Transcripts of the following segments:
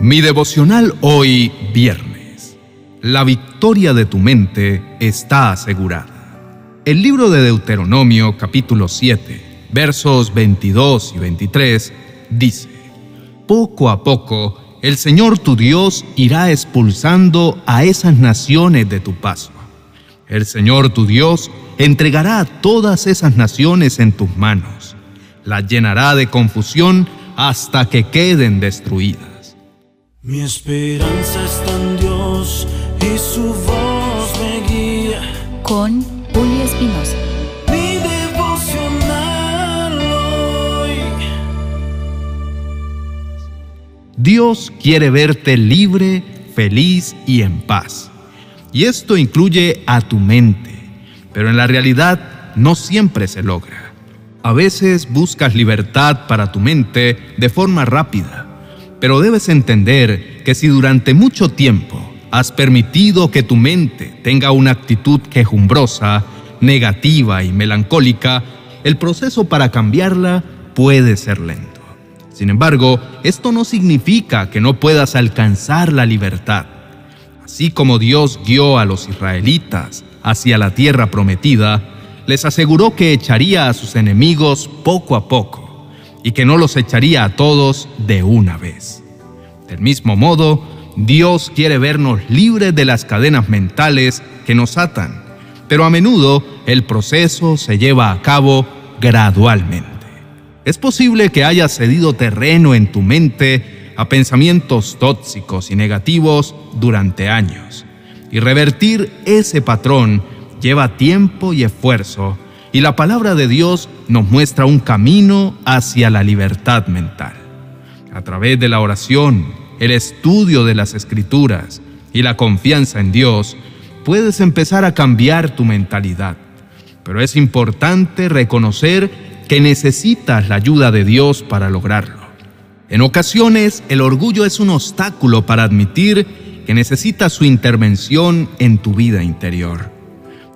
Mi devocional hoy viernes. La victoria de tu mente está asegurada. El libro de Deuteronomio capítulo 7, versos 22 y 23 dice, Poco a poco el Señor tu Dios irá expulsando a esas naciones de tu paso. El Señor tu Dios entregará a todas esas naciones en tus manos. Las llenará de confusión hasta que queden destruidas. Mi esperanza está en Dios y su voz me guía. Con Julio Espinosa. Mi devocional hoy. Dios quiere verte libre, feliz y en paz. Y esto incluye a tu mente. Pero en la realidad no siempre se logra. A veces buscas libertad para tu mente de forma rápida pero debes entender que si durante mucho tiempo has permitido que tu mente tenga una actitud quejumbrosa, negativa y melancólica, el proceso para cambiarla puede ser lento. Sin embargo, esto no significa que no puedas alcanzar la libertad. Así como Dios guió a los israelitas hacia la tierra prometida, les aseguró que echaría a sus enemigos poco a poco y que no los echaría a todos de una vez. Del mismo modo, Dios quiere vernos libres de las cadenas mentales que nos atan, pero a menudo el proceso se lleva a cabo gradualmente. Es posible que hayas cedido terreno en tu mente a pensamientos tóxicos y negativos durante años, y revertir ese patrón lleva tiempo y esfuerzo, y la palabra de Dios nos muestra un camino hacia la libertad mental. A través de la oración, el estudio de las escrituras y la confianza en Dios, puedes empezar a cambiar tu mentalidad. Pero es importante reconocer que necesitas la ayuda de Dios para lograrlo. En ocasiones, el orgullo es un obstáculo para admitir que necesitas su intervención en tu vida interior.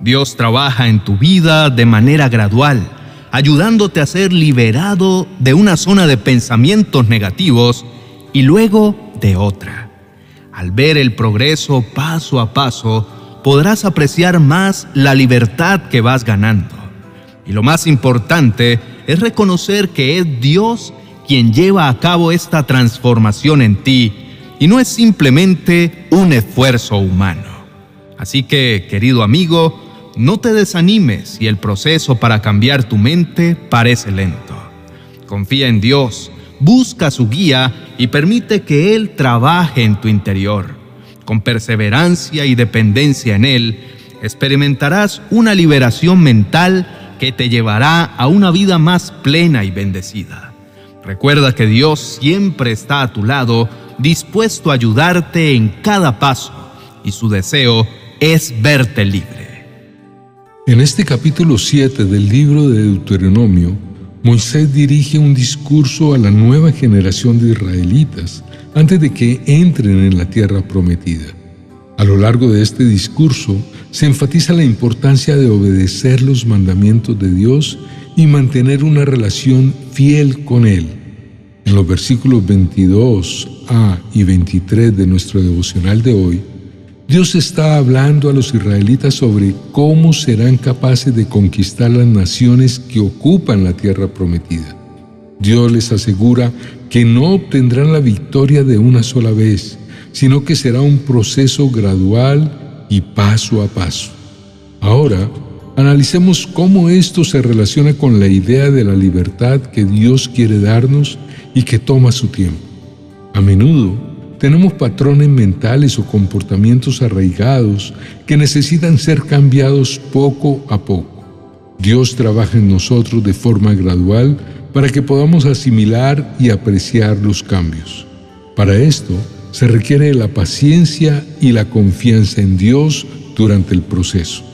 Dios trabaja en tu vida de manera gradual, ayudándote a ser liberado de una zona de pensamientos negativos y luego de otra. Al ver el progreso paso a paso, podrás apreciar más la libertad que vas ganando. Y lo más importante es reconocer que es Dios quien lleva a cabo esta transformación en ti y no es simplemente un esfuerzo humano. Así que, querido amigo, no te desanimes si el proceso para cambiar tu mente parece lento. Confía en Dios, busca su guía y permite que Él trabaje en tu interior. Con perseverancia y dependencia en Él, experimentarás una liberación mental que te llevará a una vida más plena y bendecida. Recuerda que Dios siempre está a tu lado, dispuesto a ayudarte en cada paso, y su deseo es verte libre. En este capítulo 7 del libro de Deuteronomio, Moisés dirige un discurso a la nueva generación de israelitas antes de que entren en la tierra prometida. A lo largo de este discurso se enfatiza la importancia de obedecer los mandamientos de Dios y mantener una relación fiel con Él. En los versículos 22a y 23 de nuestro devocional de hoy, Dios está hablando a los israelitas sobre cómo serán capaces de conquistar las naciones que ocupan la tierra prometida. Dios les asegura que no obtendrán la victoria de una sola vez, sino que será un proceso gradual y paso a paso. Ahora, analicemos cómo esto se relaciona con la idea de la libertad que Dios quiere darnos y que toma su tiempo. A menudo, tenemos patrones mentales o comportamientos arraigados que necesitan ser cambiados poco a poco. Dios trabaja en nosotros de forma gradual para que podamos asimilar y apreciar los cambios. Para esto se requiere la paciencia y la confianza en Dios durante el proceso.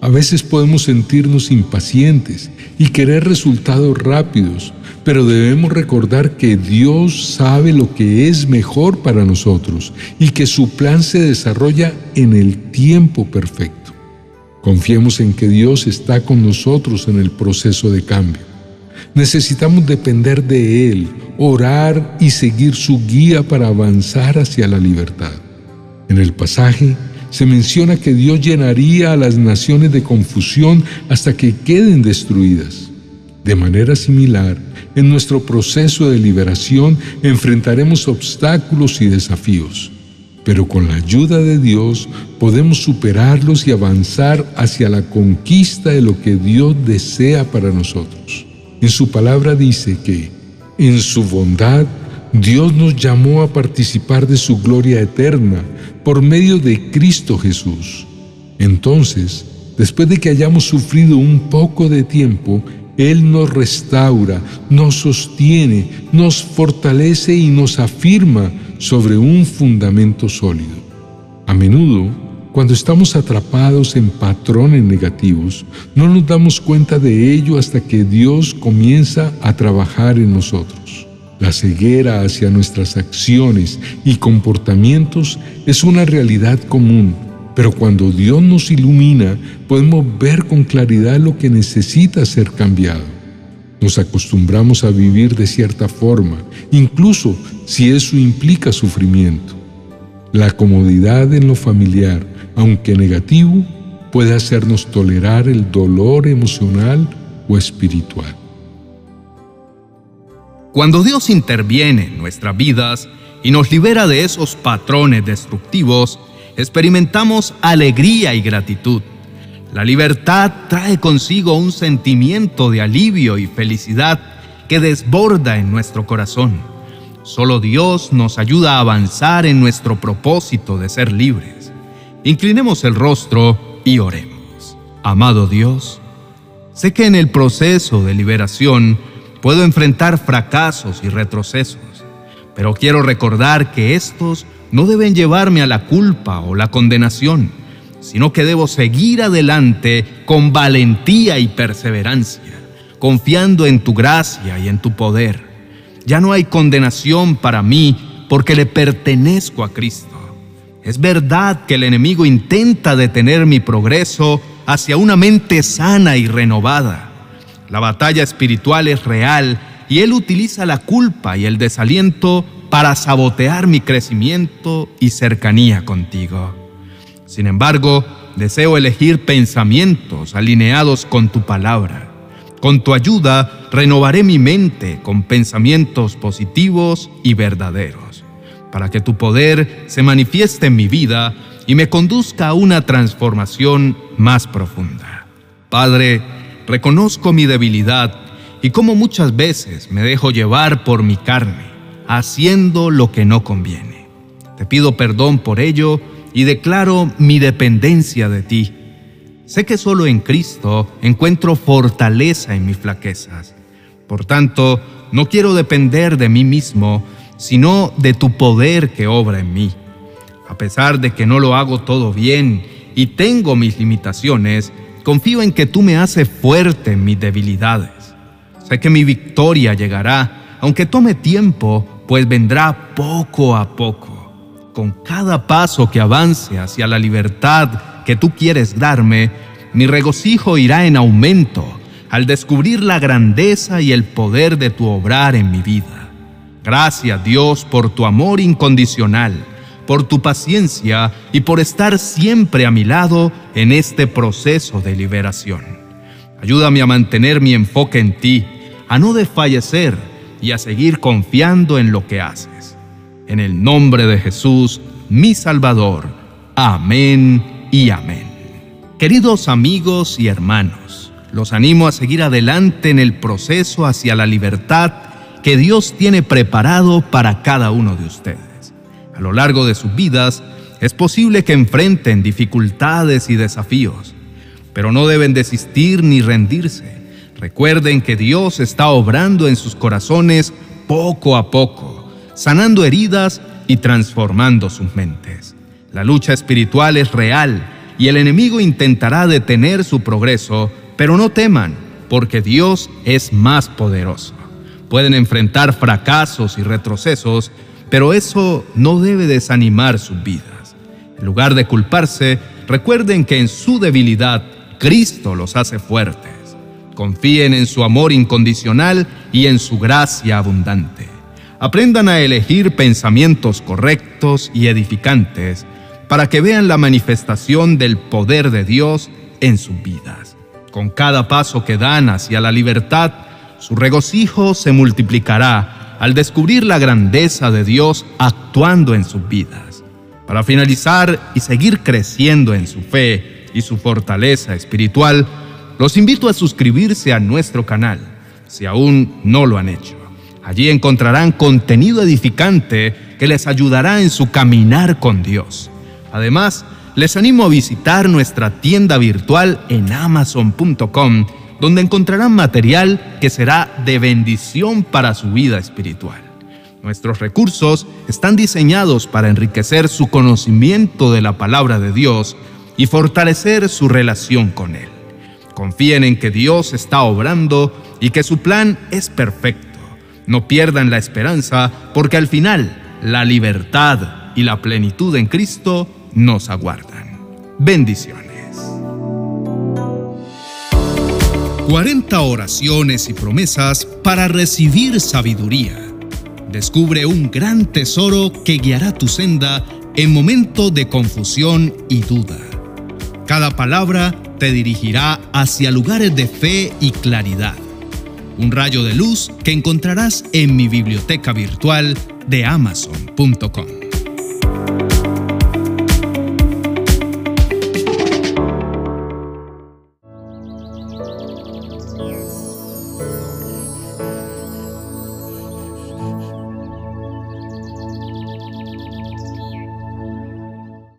A veces podemos sentirnos impacientes y querer resultados rápidos, pero debemos recordar que Dios sabe lo que es mejor para nosotros y que su plan se desarrolla en el tiempo perfecto. Confiemos en que Dios está con nosotros en el proceso de cambio. Necesitamos depender de Él, orar y seguir su guía para avanzar hacia la libertad. En el pasaje se menciona que Dios llenaría a las naciones de confusión hasta que queden destruidas. De manera similar, en nuestro proceso de liberación enfrentaremos obstáculos y desafíos, pero con la ayuda de Dios podemos superarlos y avanzar hacia la conquista de lo que Dios desea para nosotros. En su palabra dice que, en su bondad, Dios nos llamó a participar de su gloria eterna por medio de Cristo Jesús. Entonces, después de que hayamos sufrido un poco de tiempo, Él nos restaura, nos sostiene, nos fortalece y nos afirma sobre un fundamento sólido. A menudo, cuando estamos atrapados en patrones negativos, no nos damos cuenta de ello hasta que Dios comienza a trabajar en nosotros. La ceguera hacia nuestras acciones y comportamientos es una realidad común, pero cuando Dios nos ilumina podemos ver con claridad lo que necesita ser cambiado. Nos acostumbramos a vivir de cierta forma, incluso si eso implica sufrimiento. La comodidad en lo familiar, aunque negativo, puede hacernos tolerar el dolor emocional o espiritual. Cuando Dios interviene en nuestras vidas y nos libera de esos patrones destructivos, experimentamos alegría y gratitud. La libertad trae consigo un sentimiento de alivio y felicidad que desborda en nuestro corazón. Solo Dios nos ayuda a avanzar en nuestro propósito de ser libres. Inclinemos el rostro y oremos. Amado Dios, sé que en el proceso de liberación Puedo enfrentar fracasos y retrocesos, pero quiero recordar que estos no deben llevarme a la culpa o la condenación, sino que debo seguir adelante con valentía y perseverancia, confiando en tu gracia y en tu poder. Ya no hay condenación para mí porque le pertenezco a Cristo. Es verdad que el enemigo intenta detener mi progreso hacia una mente sana y renovada la batalla espiritual es real y Él utiliza la culpa y el desaliento para sabotear mi crecimiento y cercanía contigo. Sin embargo, deseo elegir pensamientos alineados con tu palabra. Con tu ayuda renovaré mi mente con pensamientos positivos y verdaderos, para que tu poder se manifieste en mi vida y me conduzca a una transformación más profunda. Padre, reconozco mi debilidad y cómo muchas veces me dejo llevar por mi carne, haciendo lo que no conviene. Te pido perdón por ello y declaro mi dependencia de ti. Sé que solo en Cristo encuentro fortaleza en mis flaquezas. Por tanto, no quiero depender de mí mismo, sino de tu poder que obra en mí. A pesar de que no lo hago todo bien y tengo mis limitaciones, Confío en que tú me haces fuerte en mis debilidades. Sé que mi victoria llegará, aunque tome tiempo, pues vendrá poco a poco. Con cada paso que avance hacia la libertad que tú quieres darme, mi regocijo irá en aumento al descubrir la grandeza y el poder de tu obrar en mi vida. Gracias Dios por tu amor incondicional por tu paciencia y por estar siempre a mi lado en este proceso de liberación. Ayúdame a mantener mi enfoque en ti, a no desfallecer y a seguir confiando en lo que haces. En el nombre de Jesús, mi Salvador. Amén y amén. Queridos amigos y hermanos, los animo a seguir adelante en el proceso hacia la libertad que Dios tiene preparado para cada uno de ustedes a lo largo de sus vidas, es posible que enfrenten dificultades y desafíos, pero no deben desistir ni rendirse. Recuerden que Dios está obrando en sus corazones poco a poco, sanando heridas y transformando sus mentes. La lucha espiritual es real y el enemigo intentará detener su progreso, pero no teman, porque Dios es más poderoso. Pueden enfrentar fracasos y retrocesos, pero eso no debe desanimar sus vidas. En lugar de culparse, recuerden que en su debilidad Cristo los hace fuertes. Confíen en su amor incondicional y en su gracia abundante. Aprendan a elegir pensamientos correctos y edificantes para que vean la manifestación del poder de Dios en sus vidas. Con cada paso que dan hacia la libertad, su regocijo se multiplicará al descubrir la grandeza de Dios actuando en sus vidas. Para finalizar y seguir creciendo en su fe y su fortaleza espiritual, los invito a suscribirse a nuestro canal, si aún no lo han hecho. Allí encontrarán contenido edificante que les ayudará en su caminar con Dios. Además, les animo a visitar nuestra tienda virtual en amazon.com, donde encontrarán material que será de bendición para su vida espiritual. Nuestros recursos están diseñados para enriquecer su conocimiento de la palabra de Dios y fortalecer su relación con Él. Confíen en que Dios está obrando y que su plan es perfecto. No pierdan la esperanza porque al final la libertad y la plenitud en Cristo nos aguardan. Bendiciones. 40 oraciones y promesas para recibir sabiduría. Descubre un gran tesoro que guiará tu senda en momento de confusión y duda. Cada palabra te dirigirá hacia lugares de fe y claridad. Un rayo de luz que encontrarás en mi biblioteca virtual de amazon.com.